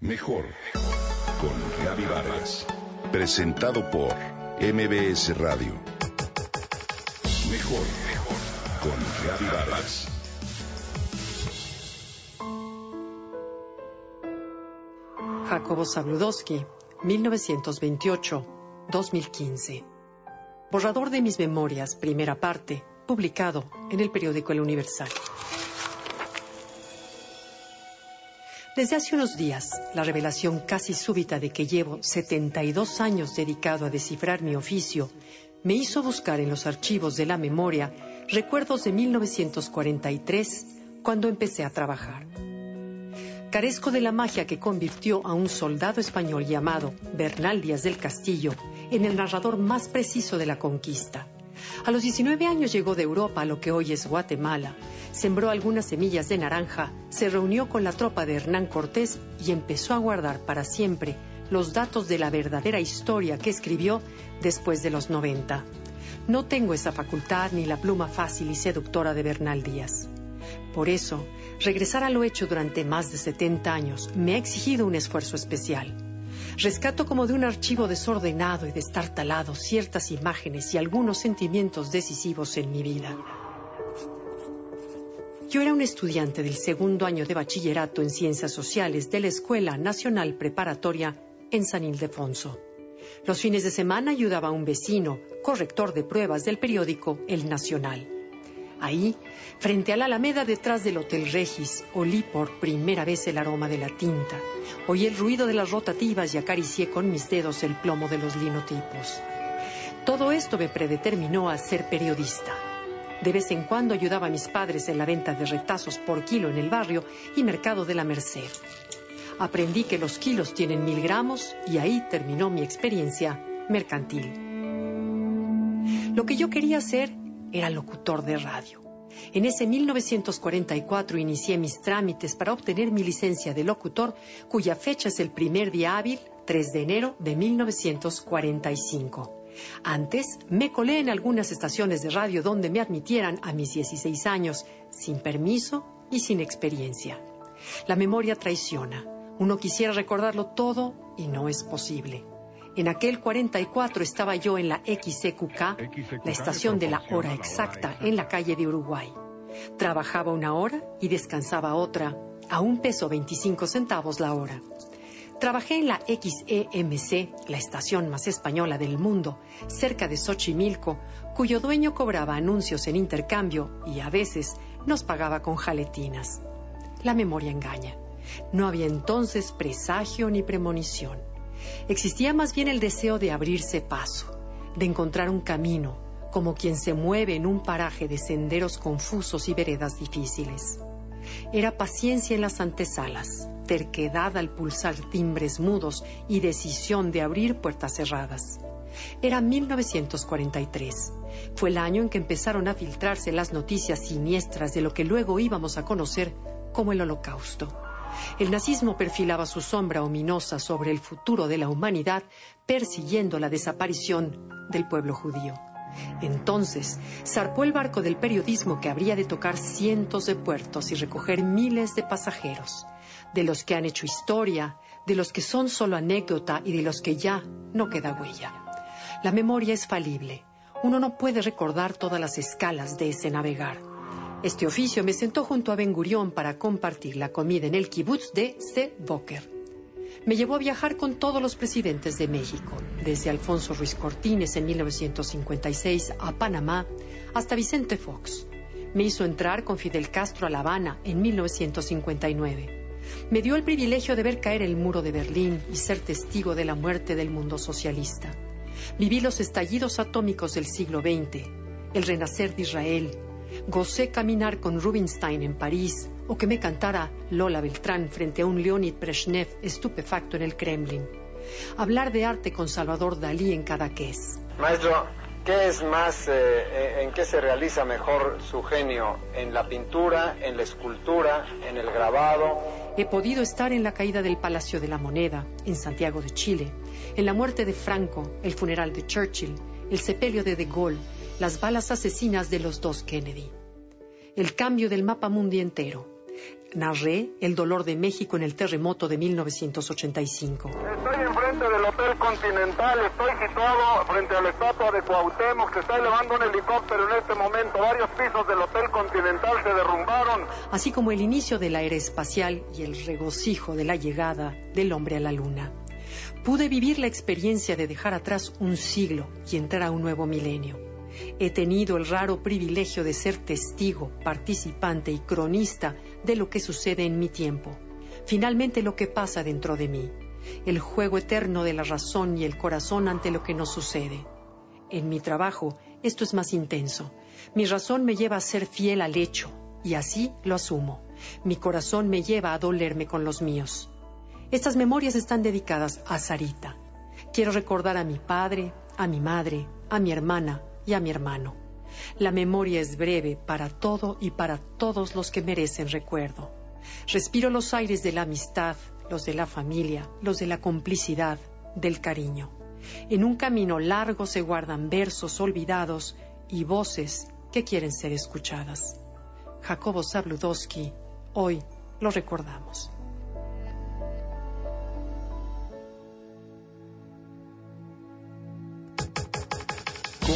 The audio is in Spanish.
Mejor con Gaby Vargas. Presentado por MBS Radio. Mejor con Gaby Vargas. Jacobo Zabludowski, 1928-2015. Borrador de mis memorias, primera parte, publicado en el periódico El Universal. Desde hace unos días, la revelación casi súbita de que llevo 72 años dedicado a descifrar mi oficio me hizo buscar en los archivos de la memoria recuerdos de 1943, cuando empecé a trabajar. Carezco de la magia que convirtió a un soldado español llamado Bernal Díaz del Castillo en el narrador más preciso de la conquista. A los 19 años llegó de Europa a lo que hoy es Guatemala sembró algunas semillas de naranja, se reunió con la tropa de Hernán Cortés y empezó a guardar para siempre los datos de la verdadera historia que escribió después de los 90. No tengo esa facultad ni la pluma fácil y seductora de Bernal Díaz. Por eso, regresar a lo hecho durante más de 70 años me ha exigido un esfuerzo especial. Rescato como de un archivo desordenado y destartalado ciertas imágenes y algunos sentimientos decisivos en mi vida. Yo era un estudiante del segundo año de bachillerato en Ciencias Sociales de la Escuela Nacional Preparatoria en San Ildefonso. Los fines de semana ayudaba a un vecino, corrector de pruebas del periódico El Nacional. Ahí, frente a la alameda detrás del Hotel Regis, olí por primera vez el aroma de la tinta, oí el ruido de las rotativas y acaricié con mis dedos el plomo de los linotipos. Todo esto me predeterminó a ser periodista. De vez en cuando ayudaba a mis padres en la venta de retazos por kilo en el barrio y mercado de la Merced. Aprendí que los kilos tienen mil gramos y ahí terminó mi experiencia mercantil. Lo que yo quería ser era locutor de radio. En ese 1944 inicié mis trámites para obtener mi licencia de locutor, cuya fecha es el primer día hábil, 3 de enero de 1945. Antes me colé en algunas estaciones de radio donde me admitieran a mis 16 años, sin permiso y sin experiencia. La memoria traiciona. Uno quisiera recordarlo todo y no es posible. En aquel 44 estaba yo en la XCQK, la estación de la hora exacta, en la calle de Uruguay. Trabajaba una hora y descansaba otra, a un peso 25 centavos la hora. Trabajé en la XEMC, la estación más española del mundo, cerca de Xochimilco, cuyo dueño cobraba anuncios en intercambio y a veces nos pagaba con jaletinas. La memoria engaña. No había entonces presagio ni premonición. Existía más bien el deseo de abrirse paso, de encontrar un camino, como quien se mueve en un paraje de senderos confusos y veredas difíciles. Era paciencia en las antesalas, terquedad al pulsar timbres mudos y decisión de abrir puertas cerradas. Era 1943. Fue el año en que empezaron a filtrarse las noticias siniestras de lo que luego íbamos a conocer como el Holocausto. El nazismo perfilaba su sombra ominosa sobre el futuro de la humanidad, persiguiendo la desaparición del pueblo judío. Entonces, zarpó el barco del periodismo que habría de tocar cientos de puertos y recoger miles de pasajeros de los que han hecho historia, de los que son solo anécdota y de los que ya no queda huella. La memoria es falible. Uno no puede recordar todas las escalas de ese navegar. Este oficio me sentó junto a Ben Gurión para compartir la comida en el kibutz de C. Boker. Me llevó a viajar con todos los presidentes de México, desde Alfonso Ruiz Cortines en 1956 a Panamá hasta Vicente Fox. Me hizo entrar con Fidel Castro a La Habana en 1959 me dio el privilegio de ver caer el muro de Berlín y ser testigo de la muerte del mundo socialista. Viví los estallidos atómicos del siglo XX, el renacer de Israel. Gocé caminar con Rubinstein en París o que me cantara Lola Beltrán frente a un Leonid Brezhnev estupefacto en el Kremlin. Hablar de arte con Salvador Dalí en Cadaqués. Maestro, ¿Qué es más, eh, eh, en qué se realiza mejor su genio? ¿En la pintura, en la escultura, en el grabado? He podido estar en la caída del Palacio de la Moneda, en Santiago de Chile, en la muerte de Franco, el funeral de Churchill, el sepelio de De Gaulle, las balas asesinas de los dos Kennedy. El cambio del mapa mundi entero. Narré el dolor de México en el terremoto de 1985. Estoy enfrente del Hotel Continental, estoy situado frente a la estatua de Cuauhtémoc, se está elevando un helicóptero en este momento, varios pisos del Hotel Continental se derrumbaron. Así como el inicio de la era espacial y el regocijo de la llegada del hombre a la luna. Pude vivir la experiencia de dejar atrás un siglo y entrar a un nuevo milenio he tenido el raro privilegio de ser testigo, participante y cronista de lo que sucede en mi tiempo, finalmente lo que pasa dentro de mí, el juego eterno de la razón y el corazón ante lo que nos sucede. En mi trabajo esto es más intenso. Mi razón me lleva a ser fiel al hecho, y así lo asumo. Mi corazón me lleva a dolerme con los míos. Estas memorias están dedicadas a Sarita. Quiero recordar a mi padre, a mi madre, a mi hermana, y a mi hermano. La memoria es breve para todo y para todos los que merecen recuerdo. Respiro los aires de la amistad, los de la familia, los de la complicidad, del cariño. En un camino largo se guardan versos olvidados y voces que quieren ser escuchadas. Jacobo Zabludowski, hoy lo recordamos.